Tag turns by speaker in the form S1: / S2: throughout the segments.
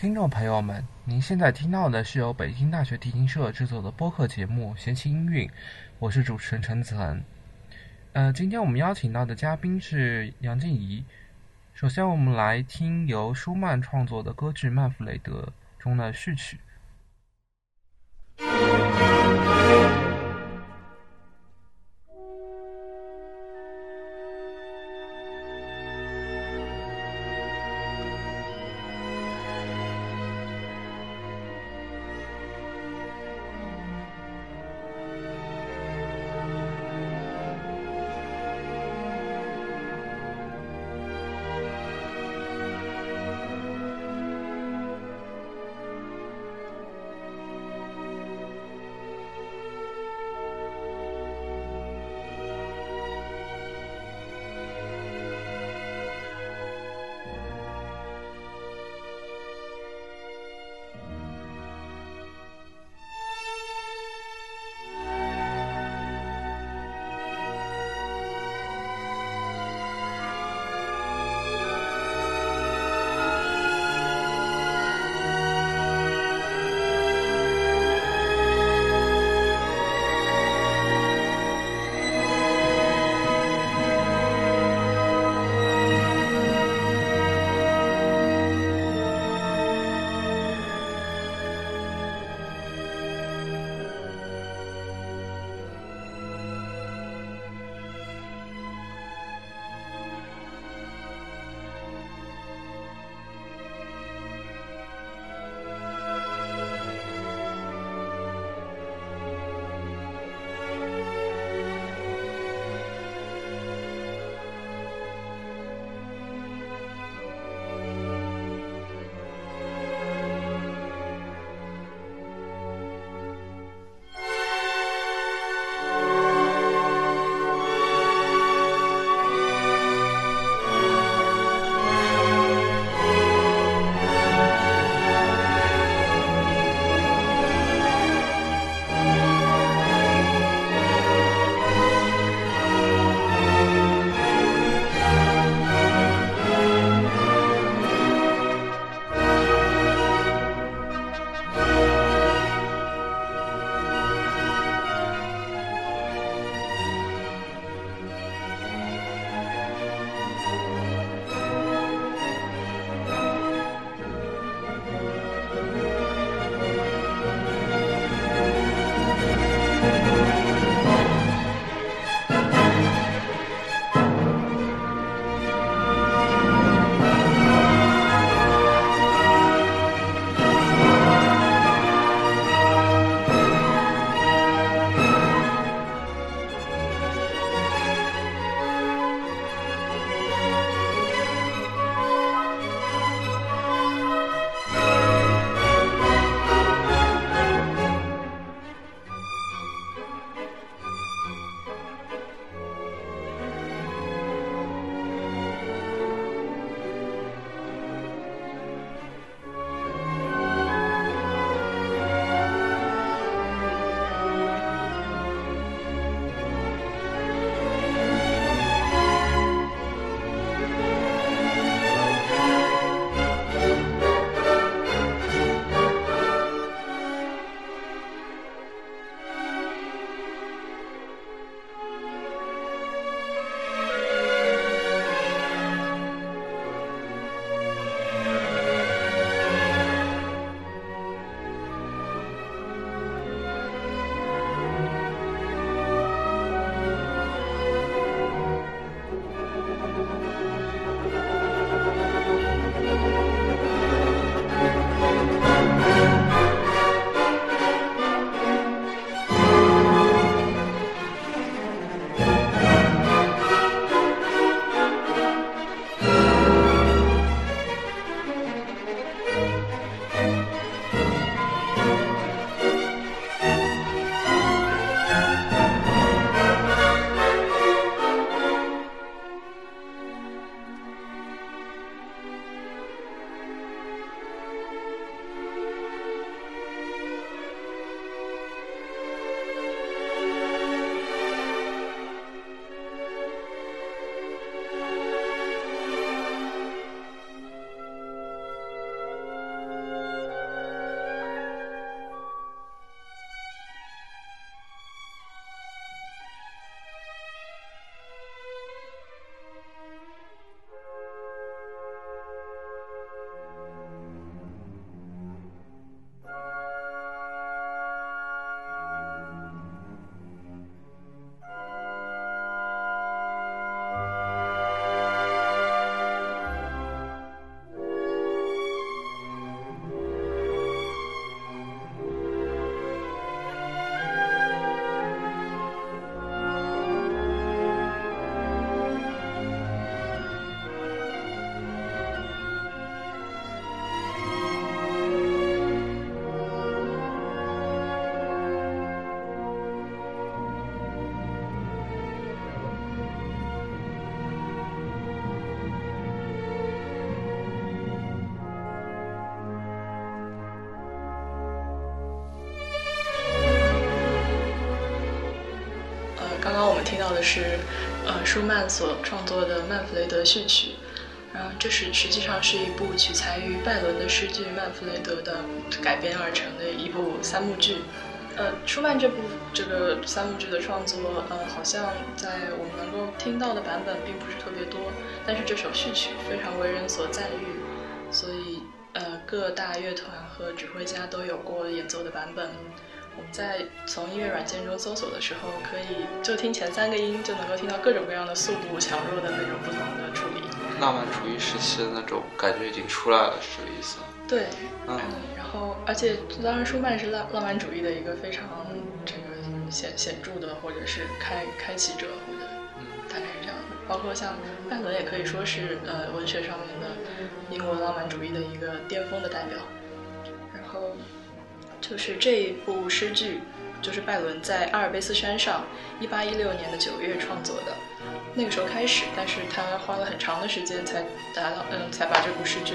S1: 听众朋友们，您现在听到的是由北京大学提琴社制作的播客节目《闲情音韵》，我是主持人陈子恒。呃，今天我们邀请到的嘉宾是杨静怡。首先，我们来听由舒曼创作的歌剧《曼弗雷德》中的序曲。
S2: 是，呃，舒曼所创作的《曼弗雷德序曲》，然后这是实际上是一部取材于拜伦的诗句《曼弗雷德》的改编而成的一部三幕剧。呃，舒曼这部这个三幕剧的创作，呃，好像在我们能够听到的版本并不是特别多，但是这首序曲非常为人所赞誉，所以呃，各大乐团和指挥家都有过演奏的版本。在从音乐软件中搜索的时候，可以就听前三个音，就能够听到各种各样的速度、强弱的那种不同的处理。
S1: 浪漫主义时期的那种感觉已经出来了，是这个意思？
S2: 对，嗯，然后而且当然，舒曼是浪浪漫主义的一个非常这个显显著的，或者是开开启者，或者嗯，大概是这样的。包括像拜伦也可以说是呃文学上面的英国浪漫主义的一个巅峰的代表。然后。就是这一部诗句，就是拜伦在阿尔卑斯山上，一八一六年的九月创作的，那个时候开始，但是他花了很长的时间才达到，嗯，才把这部诗句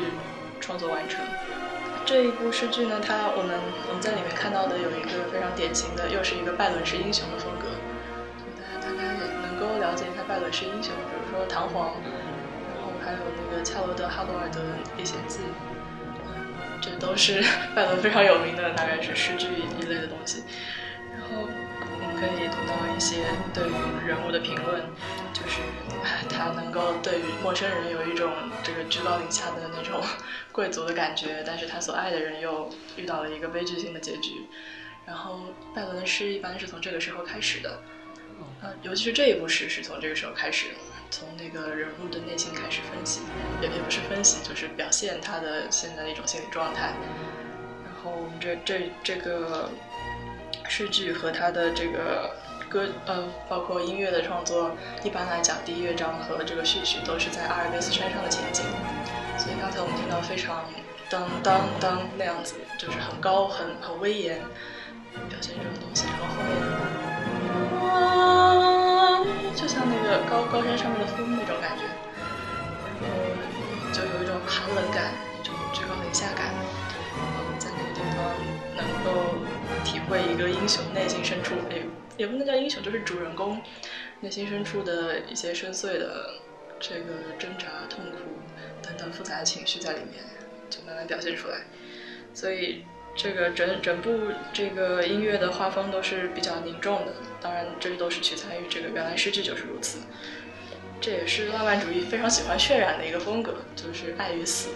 S2: 创作完成。这一部诗句呢，它我们我们在里面看到的有一个非常典型的，又是一个拜伦式英雄的风格，大家大家也能够了解一下拜伦式英雄，比如说唐璜，然后还有那个恰罗德·哈罗尔德的《历险记》。这都是 拜伦非常有名的，大概是诗句一类的东西。然后我们可以读到一些对于人物的评论，就是 他能够对于陌生人有一种这个居高临下的那种 贵族的感觉，但是他所爱的人又遇到了一个悲剧性的结局。然后拜伦的诗一般是从这个时候开始的，呃，尤其是这一部诗是从这个时候开始。从那个人物的内心开始分析，也也不是分析，就是表现他的现在的一种心理状态。然后我们这这这个诗句和他的这个歌，呃，包括音乐的创作，一般来讲，第一乐章和这个序曲都是在阿尔卑斯山上的情景。所以刚才我们听到非常当当当那样子，就是很高、很很威严，表现这种东西。然后后面。就像那个高高山上面的风那种感觉，然后就有一种寒冷感，一种居高临下感。然后在那个地方能够体会一个英雄内心深处，也也不能叫英雄，就是主人公内心深处的一些深邃的这个挣扎、痛苦等等复杂的情绪在里面，就慢慢表现出来。所以。这个整整部这个音乐的画风都是比较凝重的，当然这都是取材于这个原来诗句就是如此。这也是浪漫主义非常喜欢渲染的一个风格，就是爱与死，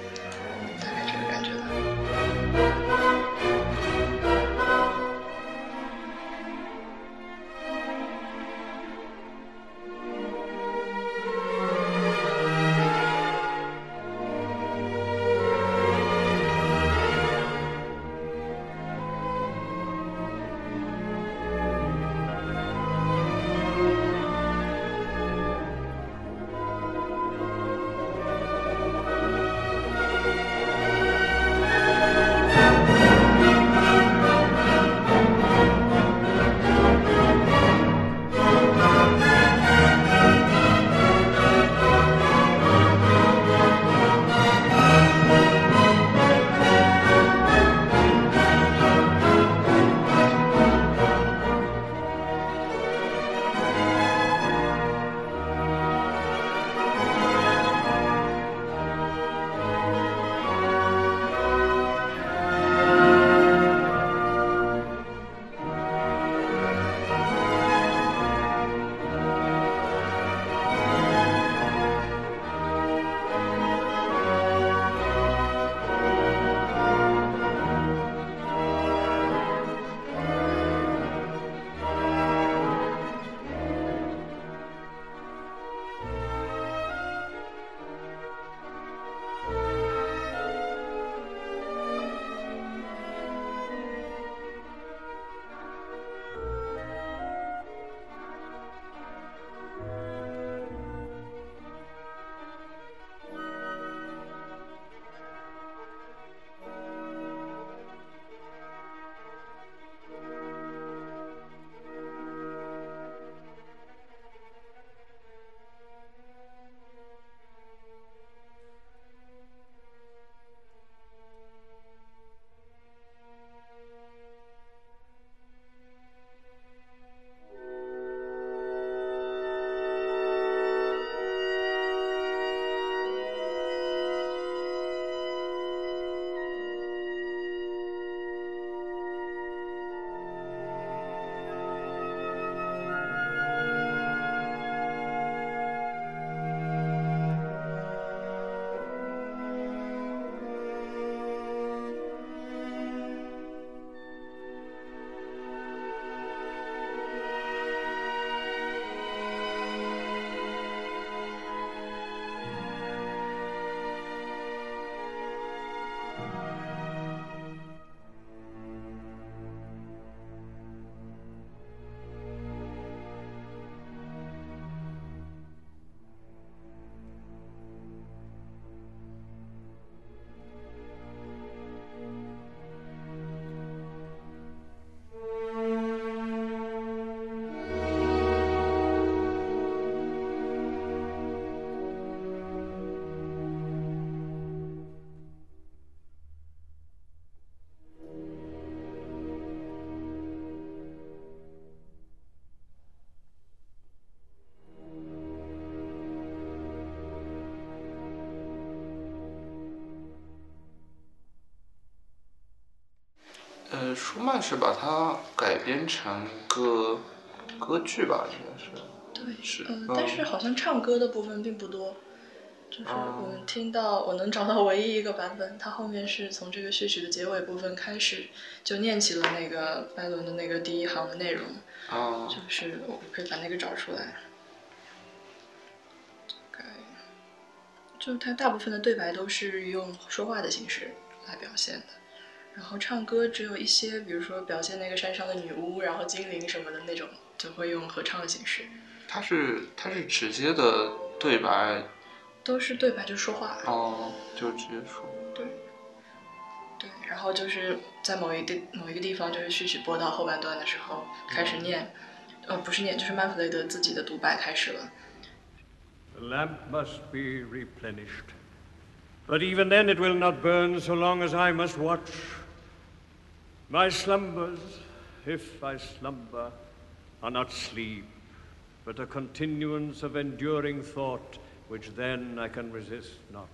S1: 是把它改编成歌歌剧吧，应该是。
S2: 对，
S1: 是
S2: 嗯，
S1: 嗯
S2: 但是好像唱歌的部分并不多，就是我们听到我能找到唯一一个版本，它后面是从这个序曲的结尾部分开始就念起了那个拜伦的那个第一行的内容，
S1: 啊
S2: 就是我可以把那个找出来。就是它大部分的对白都是用说话的形式来表现的，然后唱歌只有一些，比如说表现那个山上的女巫，然后精灵什么的那种，就会用合唱的形式。
S1: 它是它是直接的对白
S2: 都是对白，就说话。
S1: 哦，就直接说。
S2: 对，对然后就是在某一地某一个地方，就是序曲播到后半段的时候开始念，呃，不是念，就是曼弗雷德自己的独白开始了。
S3: The lamp must be replenished. But even then it will not burn so long as I must watch. My slumbers, if I slumber, are not sleep, but a continuance of enduring thought, which then I can resist not.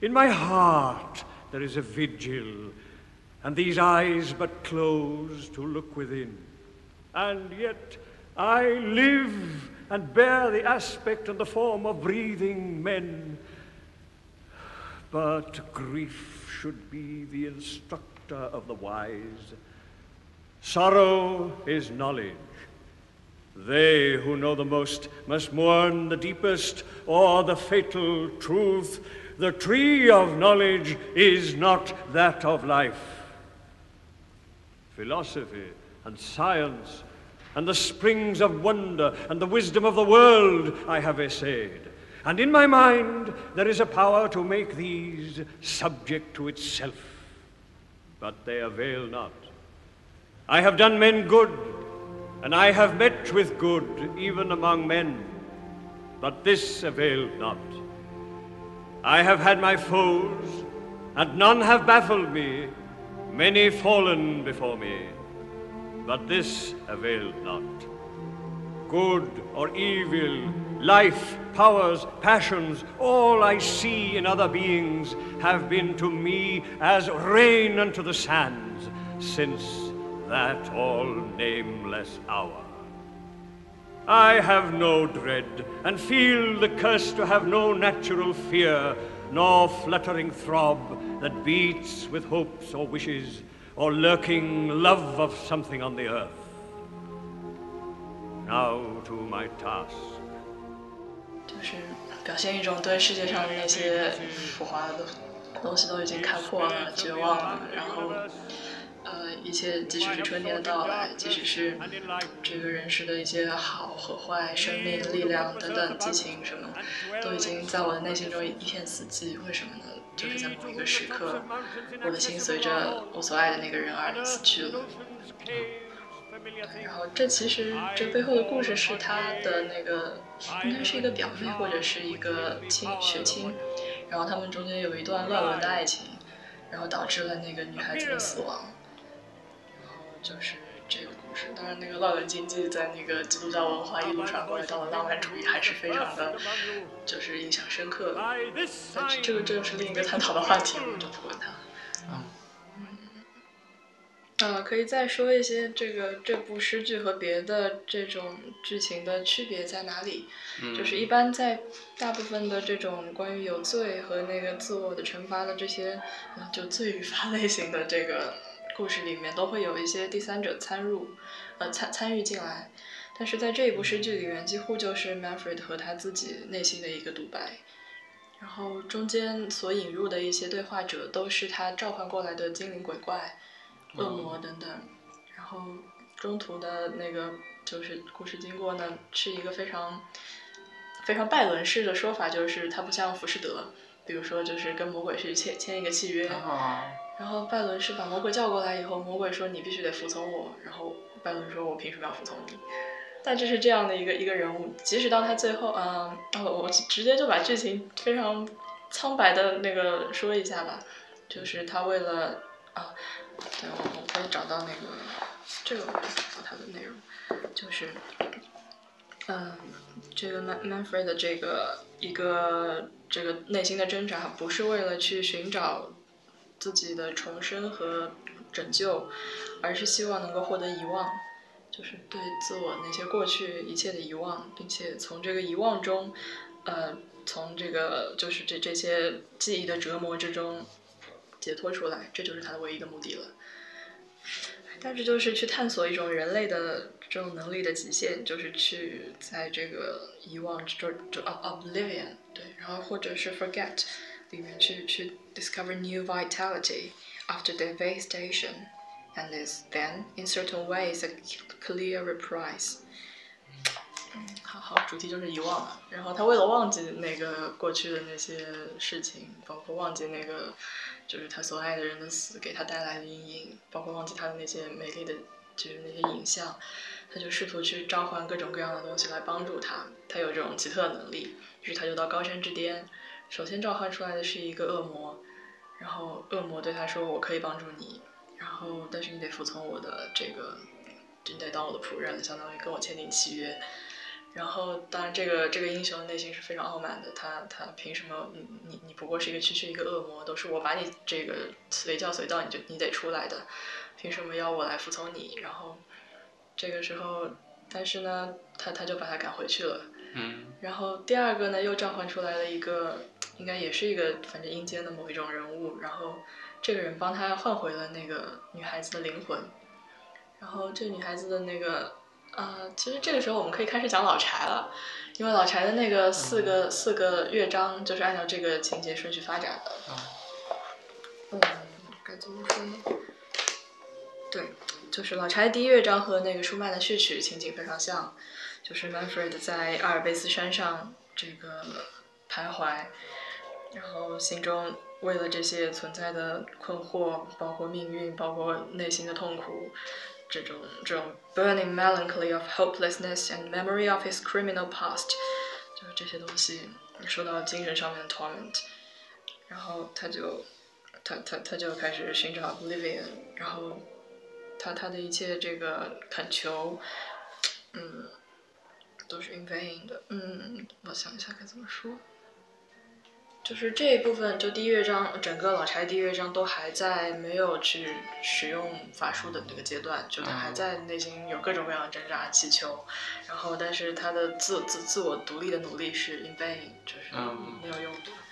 S3: In my heart there is a vigil, and these eyes but close to look within. And yet I live and bear the aspect and the form of breathing men. But grief should be the instructor of the wise. Sorrow is knowledge. They who know the most must mourn the deepest or the fatal truth. The tree of knowledge is not that of life. Philosophy and science and the springs of wonder and the wisdom of the world I have essayed. And in my mind there is a power to make these subject to itself. But they avail not. I have done men good, and I have met with good even among men. But this availed not. I have had my foes, and none have baffled me, many fallen before me. But this availed not. Good or evil, life, powers, passions, all I see in other beings have been to me as rain unto the sands since that all nameless hour. I have no dread, and feel the curse to have no natural fear, nor fluttering throb that beats with hopes or wishes, or lurking love of something on the earth. Now to my task.
S2: 表现一种对世界上的那些浮华的东西都已经看破了、绝望了，然后，呃，一切即使是春天的到来，即使是这个人世的一些好和坏、生命、力量等等激情什么，都已经在我的内心中一片死寂。为什么呢？就是在某一个时刻，我的心随着我所爱的那个人而死去了。然后这其实这背后的故事是他的那个应该是一个表妹或者是一个亲血亲，然后他们中间有一段乱伦的爱情，然后导致了那个女孩子的死亡。然后就是这个故事，当然那个乱伦经济在那个基督教文化一路传过来，到了浪漫主义还是非常的，就是印象深刻的。但
S3: 是
S2: 这个这个是另一个探讨的话题，我们就不管它。呃，可以再说一些这个这部诗句和别的这种剧情的区别在哪里？就是一般在大部分的这种关于有罪和那个自我的惩罚的这些，呃就罪与罚类型的这个故事里面，都会有一些第三者参入，呃参参与进来。但是在这一部诗句里面，几乎就是 Manfred 和他自己内心的一个独白。然后中间所引入的一些对话者都是他召唤过来的精灵鬼怪、恶魔等等。然后中途的那个就是故事经过呢，是一个非常非常拜伦式的说法，就是他不像浮士德，比如说就是跟魔鬼去签签一个契约，
S1: 啊，
S2: 然后拜伦是把魔鬼叫过来以后，魔鬼说你必须得服从我，然后拜伦说我凭什么要服从你？但这是这样的一个一个人物，即使到他最后，嗯，我我直接就把剧情非常苍白的那个说一下吧，就是他为了啊，对我我可以找到那个这个我可以找到它的内容，就是嗯，这个 Man Manfred 的这个一个这个内心的挣扎，不是为了去寻找自己的重生和拯救，而是希望能够获得遗忘，就是对自我那些过去一切的遗忘，并且从这个遗忘中，呃，从这个就是这这些记忆的折磨之中解脱出来，这就是他的唯一的目的了。但是就是去探索一种人类的这种能力的极限，就是去在这个遗忘之中，就 oblivion，对，然后或者是 forget 里面去去 discover new vitality after devastation，and is then in certain ways a clear reprise。嗯，好好，主题就是遗忘了。然后他为了忘记那个过去的那些事情，包括忘记那个。就是他所爱的人的死给他带来的阴影，包括忘记他的那些美丽的，就是那些影像，他就试图去召唤各种各样的东西来帮助他。他有这种奇特的能力，于是他就到高山之巅，首先召唤出来的是一个恶魔，然后恶魔对他说：“我可以帮助你，然后但是你得服从我的这个，你得当我的仆人，相当于跟我签订契约。”然后，当然，这个这个英雄的内心是非常傲慢的。他他凭什么？你你你不过是一个区区一个恶魔，都是我把你这个随叫随到，你就你得出来的，凭什么要我来服从你？然后，这个时候，但是呢，他他就把他赶回去了。
S1: 嗯。
S2: 然后第二个呢，又召唤出来了一个，应该也是一个反正阴间的某一种人物。然后，这个人帮他换回了那个女孩子的灵魂。然后，这女孩子的那个。呃，其实这个时候我们可以开始讲老柴了，因为老柴的那个四个四个乐章就是按照这个情节顺序发展的。嗯，该怎么说呢？对，就是老柴第一乐章和那个舒曼的序曲情景非常像，就是 Manfred 在阿尔卑斯山上这个徘徊，然后心中为了这些存在的困惑，包括命运，包括内心的痛苦。这种这种 burning melancholy of hopelessness and memory of his criminal past，就是这些东西受到精神上面的 torment，然后他就他他他就开始寻找 oblivion，然后他他的一切这个恳求，嗯，都是 in vain 的，嗯，我想一下该怎么说。 就是这一部分，就第一乐章，整个老柴第一乐章都还在没有去使用法术的那个阶段，就他还在内心有各种各样的挣扎祈求，然后但是他的自自自我独立的努力是 in vain，就是没有用的。接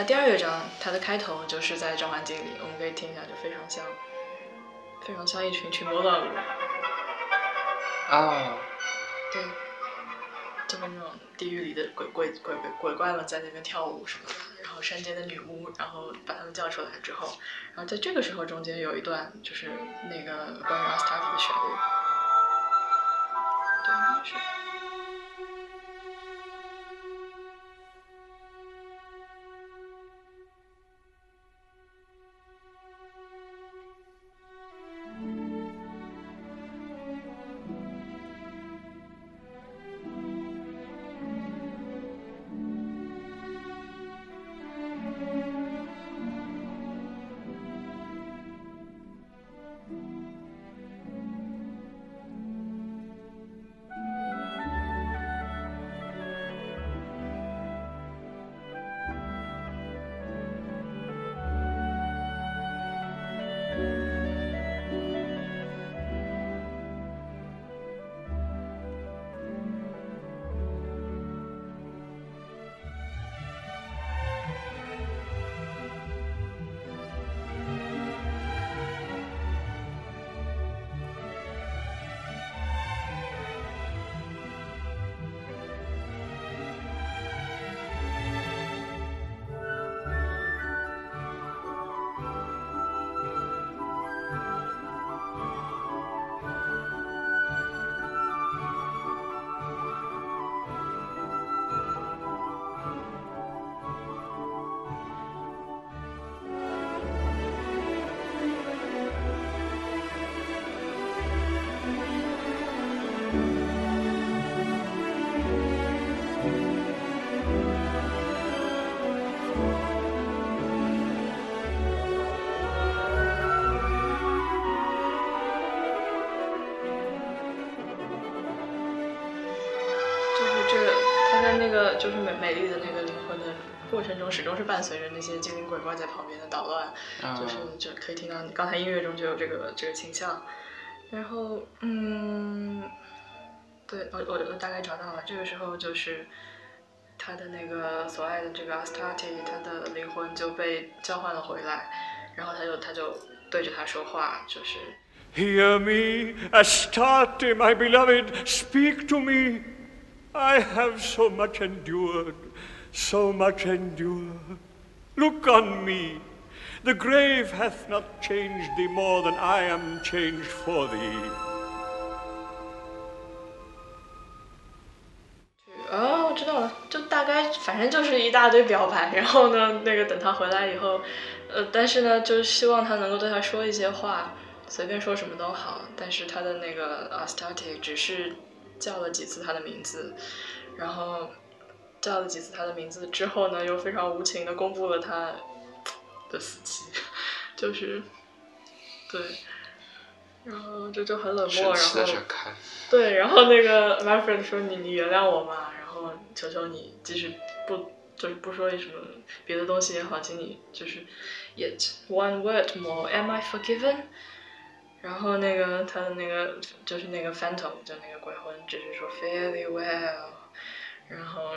S2: 下来第二乐章，它的开头就是在召唤精灵，我们可以听一下，就非常像，非常像一群群魔乱舞。
S1: 啊，
S2: 对，就是那种地狱里的鬼鬼鬼鬼鬼怪们在那边跳舞什么的，然后山间的女巫，然后把他们叫出来之后，然后在这个时候中间有一段就是那个关于阿斯塔夫的旋律，对，应该是。就是美美丽的那个灵魂的过程中，始终是伴随着那些精灵鬼怪在旁边的捣乱，就是就可以听到刚才音乐中就有这个这个倾向。然后，嗯，对我我我大概找到了，这个时候就是他的那个所爱的这个 Astarte，他的灵魂就被交换了回来，然后他就他就对着他说话，就是
S3: Hear me, Astarte, my beloved, speak to me. I have so much endured, so much endured. Look on me. The grave hath not changed thee more than I am changed for thee.
S2: 哦，我知道了，就大概反正就是一大堆表白，然后呢，那个等他回来以后，呃，但是呢，就是希望他能够对他说一些话，随便说什么都好，但是他的那个 Astarte 只是叫了几次他的名字，然后叫了几次他的名字之后呢，又非常无情的公布了他的死期，就是对，然后就就很冷漠，然后对，然后那个 my friend 说你你原谅我嘛，然后求求你，即使不就是不说什么别的东西也好，请你就是 yet one word more，am I forgiven？然后那个他的那个就是那个 phantom 就那个鬼魂，只是说 fairly well，然后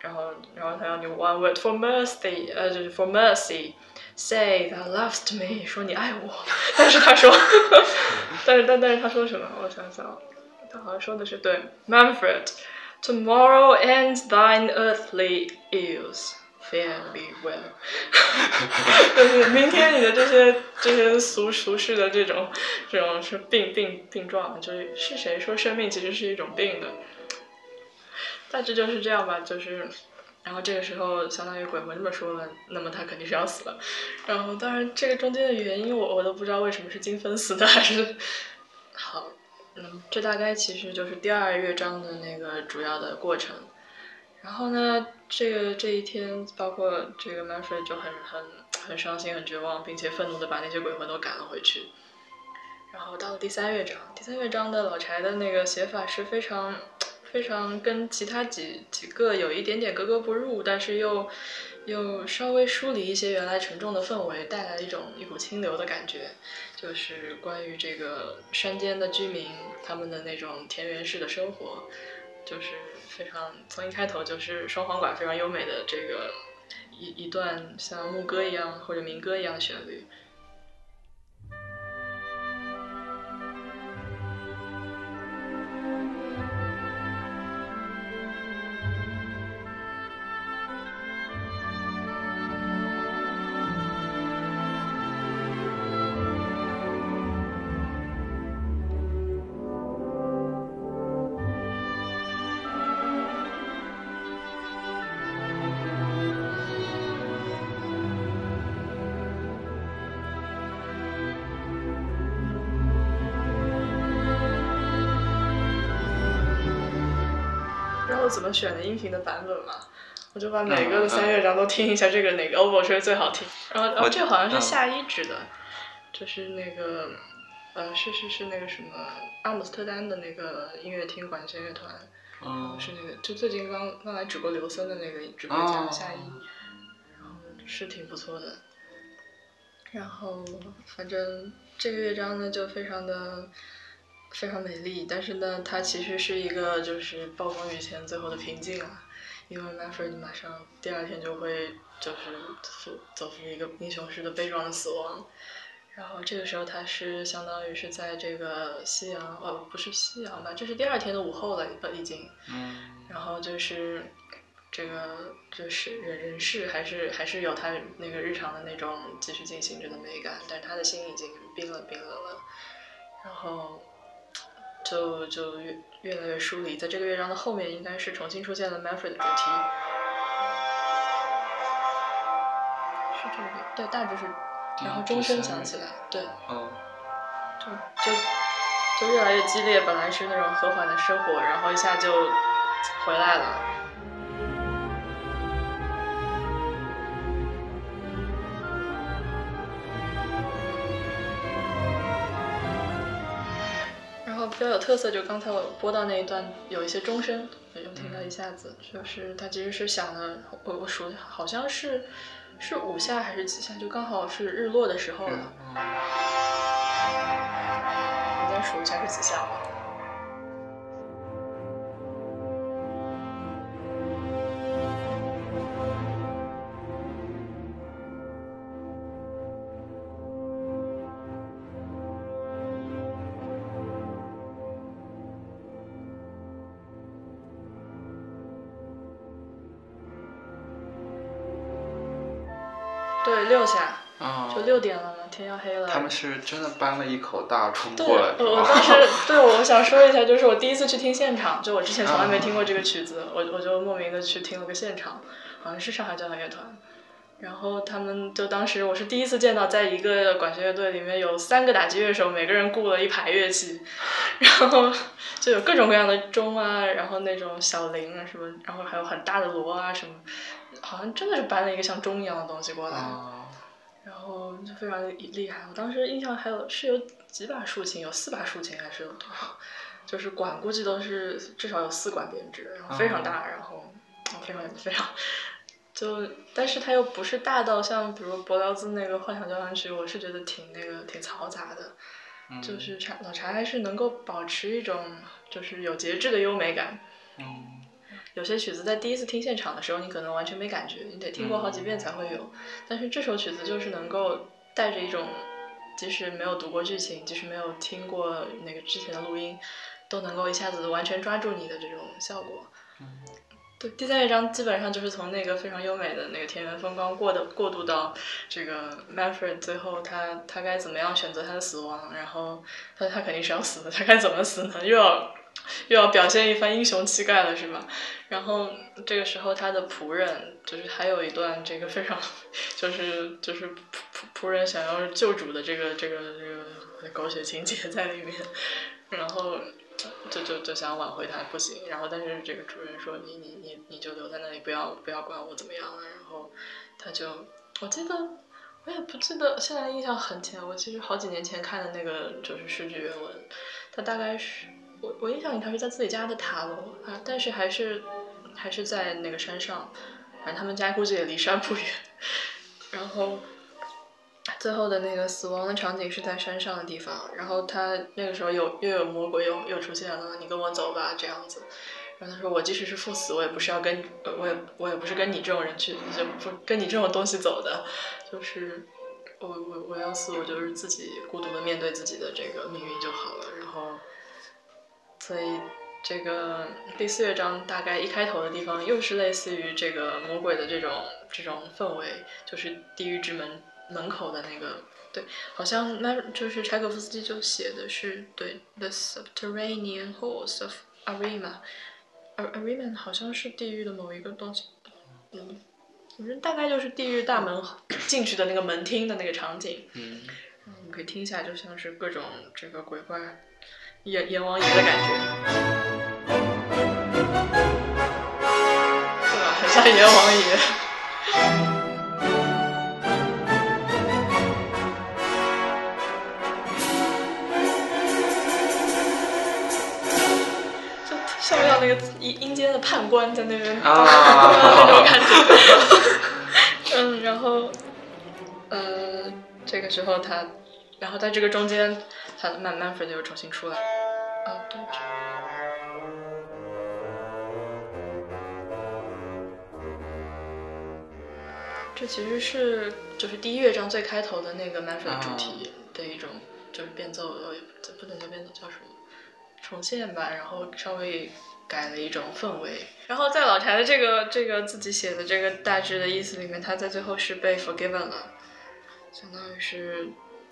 S2: 然后然后他要你 one word for mercy，呃就是 for mercy，say thou lovest me，说你爱我，但是他说，但是但但是他说什么？我想想，他好像说的是对，Manfred，tomorrow ends thine earthly ills。 Fairly well，就是明天你的这些 这些俗俗世的这种这种是病病病状，就是是谁说生命其实是一种病的？大致就是这样吧，就是，然后这个时候相当于鬼魂这么说了，那么他肯定是要死了。然后当然这个中间的原因我我都不知道为什么是金粉死的还是好，嗯，这大概其实就是第二乐章的那个主要的过程。然后呢，这个这一天，包括这个 Manfred 就很很很伤心、很绝望，并且愤怒的把那些鬼魂都赶了回去。然后到了第三乐章，第三乐章的老柴的那个写法是非常非常跟其他几几个有一点点格格不入，但是又又稍微梳理一些原来沉重的氛围，带来一种一股清流的感觉，就是关于这个山间的居民他们的那种田园式的生活，就是。非常从一开头就是双簧管非常优美的这个一一段像牧歌一样或者民歌一样的旋律。么选的音频的版本嘛？我就把每个的三乐章都听一下，这个哪个 overture 最好听。然后，然后这好像是夏一指的，就是那个，呃，是是是那个什么阿姆斯特丹的那个音乐厅管弦乐团，是那个就最近刚刚来指过刘森的那个指挥家夏一，然后是挺不错的。然后反正这个乐章呢就非常的。非常美丽，但是呢，它其实是一个就是暴风雨前最后的平静啊，因为 Manfred 马上第二天就会就是走走出一个英雄式的悲壮的死亡，然后这个时候他是相当于是在这个夕阳，呃，不是夕阳吧，这是第二天的午后了已经，
S1: 嗯，
S2: 然后就是这个就是人人事还是还是有他那个日常的那种继续进行着的美感，但是他的心已经冰冷冰冷了，然后。就就越越来越疏离，在这个乐章的后面，应该是重新出现了 Manfred 的主题，是这个，对，大致是，然后钟声响起来，对，
S1: 哦，
S2: 就就就越来越激烈，本来是那种和缓的生活，然后一下就回来了。较有特色，就刚才我播到那一段，有一些钟声，我就听到一下子，就是它其实是响了，我我数好像是是五下还是几下，就刚好是日落的时候了。你再数一下是几下吧。六点了，天要黑了。
S1: 他们是真的搬了一口大钟过来。
S2: 我当时，对，我想说一下，就是我第一次去听现场，就我之前从来没听过这个曲子，我我就莫名的去听了个现场，好像是上海交响乐团，然后他们就当时我是第一次见到，在一个管弦乐队里面有三个打击乐手，每个人雇了一排乐器，然后就有各种各样的钟啊，然后那种小铃啊什么，然后还有很大的锣啊什么。好像真的是搬了一个像钟一样的东西过来，然后就非常厉害。我当时印象还有是有几把竖琴，有四把竖琴还是有多少？就是管估计都是至少有四管编制，然后非常大，然后非常非常就，但是它又不是大到像比如柏辽兹那个幻想交响曲，我是觉得挺那个挺嘈杂的，就是查老查还是能够保持一种就是有节制的优美感。有些曲子在第一次听现场的时候，你可能完全没感觉，你得听过好几遍才会有。但是这首曲子就是能够带着一种，即使没有读过剧情，即使没有听过那个之前的录音，都能够一下子完全抓住你的这种效果。对，第三乐章基本上就是从那个非常优美的那个田园风光过的过渡到这个 Manfred 最后他他该怎么样选择他的死亡，然后他他肯定是要死的，他该怎么死呢？又要。又要表现一番英雄气概了，是吧？然后这个时候，他的仆人就是还有一段这个非常，就是就是仆仆仆人想要救主的这个这个这个狗血情节在里面，然后就就就想挽回他，不行。然后但是这个主人说：“你你你你就留在那里，不要不要管我怎么样了。”然后他就我记得我也不记得，现在印象很浅。我其实好几年前看的那个就是诗句原文，他大概是。我我印象里他是在自己家的塔楼啊，但是还是还是在那个山上，反正他们家估计也离山不远。然后最后的那个死亡的场景是在山上的地方，然后他那个时候有又有魔鬼又又出现了，你跟我走吧这样子。然后他说我即使是赴死，我也不是要跟我也我也不是跟你这种人去，就不跟你这种东西走的，就是我我我要死，我就是自己孤独的面对自己的这个命运就好了。然后，所以这个第四乐章大概一开头的地方，又是类似于这个魔鬼的这种这种氛围，就是地狱之门门口的那个。对，好像那就是柴可夫斯基就写的是对，The subterranean halls of Arima，Arima 好像是地狱的某一个东西，嗯，反正大概就是地狱大门进去的那个门厅的那个场景，
S1: 嗯，
S2: 我们可以听一下就像是各种这个鬼怪阎阎王爷的感觉，对吧？很像阎王爷。像不像那个阴阴间的判官在那边那种感觉，嗯，然后，呃，这个时候他，然后在这个中间，他的慢慢 f r 又重新出来，啊，对，这其实是就是第一乐章最开头的那个 Manfred 主题的一种，就是变奏，呃，不能叫变奏，叫什么？重现吧，然后稍微。改了一种氛围，然后在老柴的这个这个自己写的这个大致的意思里面，他在最后是被 forgiven 了，相当于是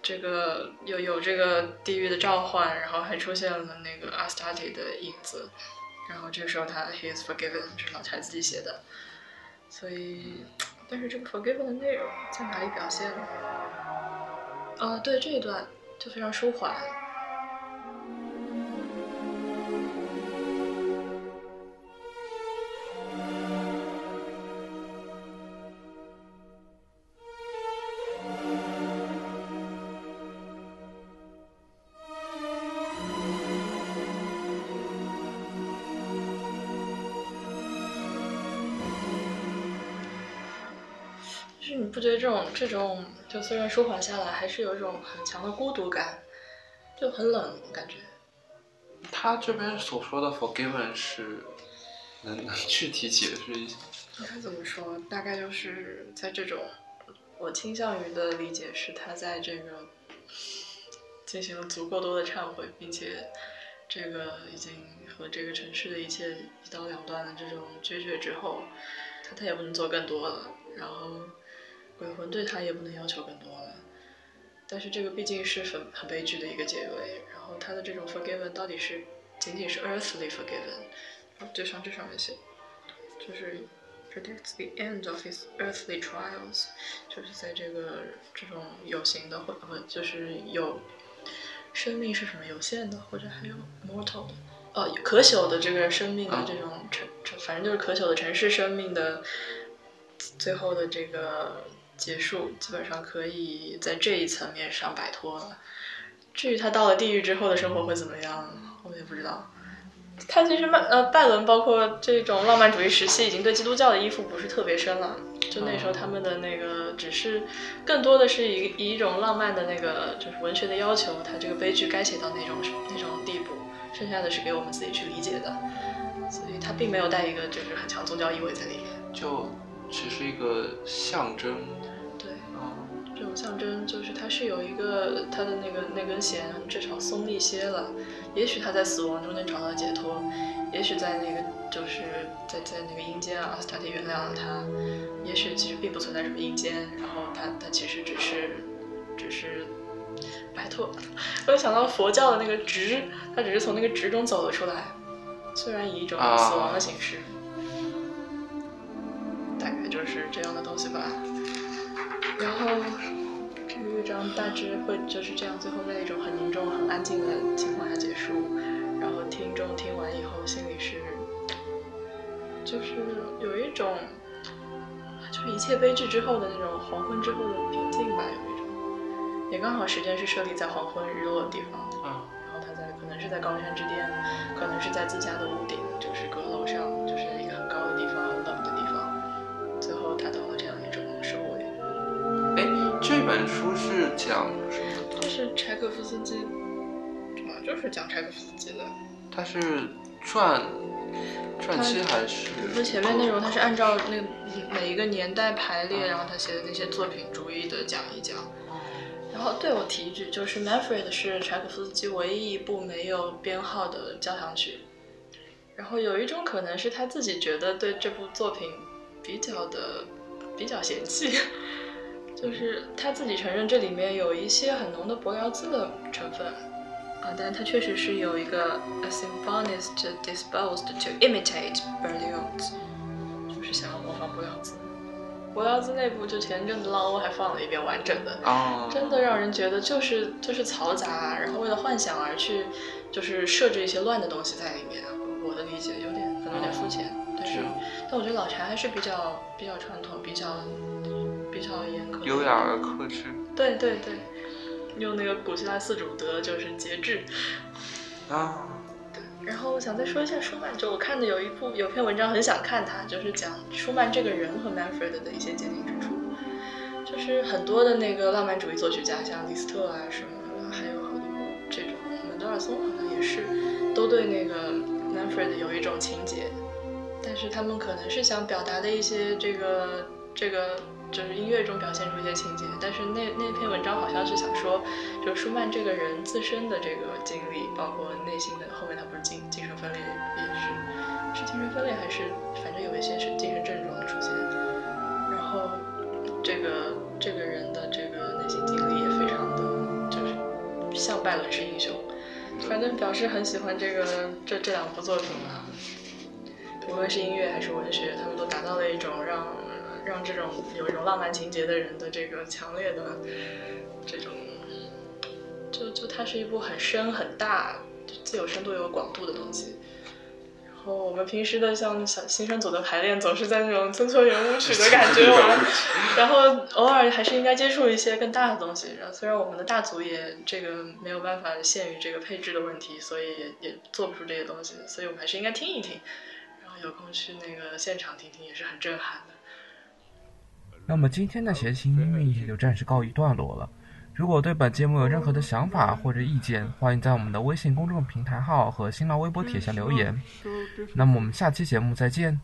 S2: 这个有有这个地狱的召唤，然后还出现了那个 Astarte 的影子，然后这个时候他 he is forgiven 是老柴自己写的，所以但是这个 forgiven 的内容在哪里表现？啊，对这一段就非常舒缓。不觉得这种这种就虽然舒缓下来，还是有一种很强的孤独感，就很冷感觉。
S1: 他这边所说的 forgiven 是能能具体解释一下？
S2: 他怎么说？大概就是在这种，我倾向于的理解是他在这个进行了足够多的忏悔，并且这个已经和这个城市的一切一刀两断的这种决绝之后，他他也不能做更多了，然后。鬼魂对他也不能要求更多了，但是这个毕竟是很很悲剧的一个结尾。然后他的这种 forgiven 到底是仅仅是 earthly forgiven，就像这上面写，就是 predicts the end of his earthly trials，就是在这个这种有形的或不就是有生命是什么有限的，或者还有 mortal 的，呃可朽的这个生命的这种城，反正就是可朽的城市生命的最后的这个。结束，基本上可以在这一层面上摆脱了。至于他到了地狱之后的生活会怎么样，我们也不知道。他其实曼呃拜伦包括这种浪漫主义时期，已经对基督教的依附不是特别深了。就那时候他们的那个只是更多的是以以一种浪漫的那个就是文学的要求，他这个悲剧该写到那种那种地步，剩下的是给我们自己去理解的。所以他并没有带一个就是很强宗教意味在里面。
S1: 就。只是一个象征，
S2: 象征就是它是有一个它的那个那根弦至少松一些了，也许他在死亡中间找到解脱，也许在那个就是在在那个阴间啊，阿斯塔蒂原谅了他，也许其实并不存在什么阴间，然后他他其实只是只是摆脱。我就想到佛教的那个执，他只是从那个执中走了出来，虽然以一种死亡的形式。大概就是这样的东西吧，然后这个乐章大致会就是这样，最后在一种很凝重、很安静的情况下结束，然后听众听完以后心里是，就是有一种，就是一切悲剧之后的那种黄昏之后的平静吧，有一种，也刚好时间是设立在黄昏日落的地方，
S1: 啊，
S2: 然后他在可能是在高山之巅，可能是在自家的屋顶，就是阁楼上，就是一个很高的地方，
S1: 本书是讲什么？
S2: 这是柴可夫斯基，主要就是讲柴可夫斯基的。
S1: 他是传传记还是？
S2: 比如说前面内容，他是按照那个每一个年代排列，然后他写的那些作品逐一的讲一讲。然后对我提一句，就是 Manfred 是柴可夫斯基唯一一部没有编号的交响曲。然后有一种可能是他自己觉得对这部作品比较的比较嫌弃，就是他自己承认这里面有一些很浓的柏辽兹的成分啊，但是他确实是有一个 a symphonist disposed to imitate Berlioz，就是想要模仿柏辽兹。柏辽兹那部就前阵子浪欧还放了一遍完整的，真的让人觉得就是就是嘈杂，然后为了幻想而去就是设置一些乱的东西在里面。我的理解有点可能有点肤浅，但是但我觉得老柴还是比较比较传统，比较比较严格，
S1: 优雅而克制。
S2: 对对对，用那个古希腊四主德就是节制
S1: 啊。
S2: 对然后我想再说一下舒曼，就我看的有一部有篇文章很想看他，就是讲舒曼这个人和 Manfred 的一些接近之处。就是很多的那个浪漫主义作曲家，像李斯特啊什么，还有好多这种门德尔松好像也是，都对那个 Manfred 有一种情结，但是他们可能是想表达的一些这个这个。就是音乐中表现出一些情节，但是那那篇文章好像是想说，就舒曼这个人自身的这个经历，包括内心的后面他不是精精神分裂也是，是精神分裂还是反正有一些是精神症状的出现，然后这个这个人的这个内心经历也非常的就是像拜伦式英雄，反正表示很喜欢这个这这两部作品吧，无论是音乐还是文学，他们都达到了一种让。让这种有一种浪漫情节的人的这个强烈的这种，就就它是一部很深很大、就既有深度又有广度的东西。然后我们平时的像小新生组的排练，总是在那种村村圆舞曲的感觉玩，然后偶尔还是应该接触一些更大的东西。然后虽然我们的大组也这个没有办法限于这个配置的问题，所以也也做不出这些东西，所以我们还是应该听一听，然后有空去那个现场听听，也是很震撼的。
S4: 那么今天的闲情音乐也就暂时告一段落了。如果对本节目有任何的想法或者意见，欢迎在我们的微信公众平台号和新浪微博帖下留言。那么我们下期节目再见。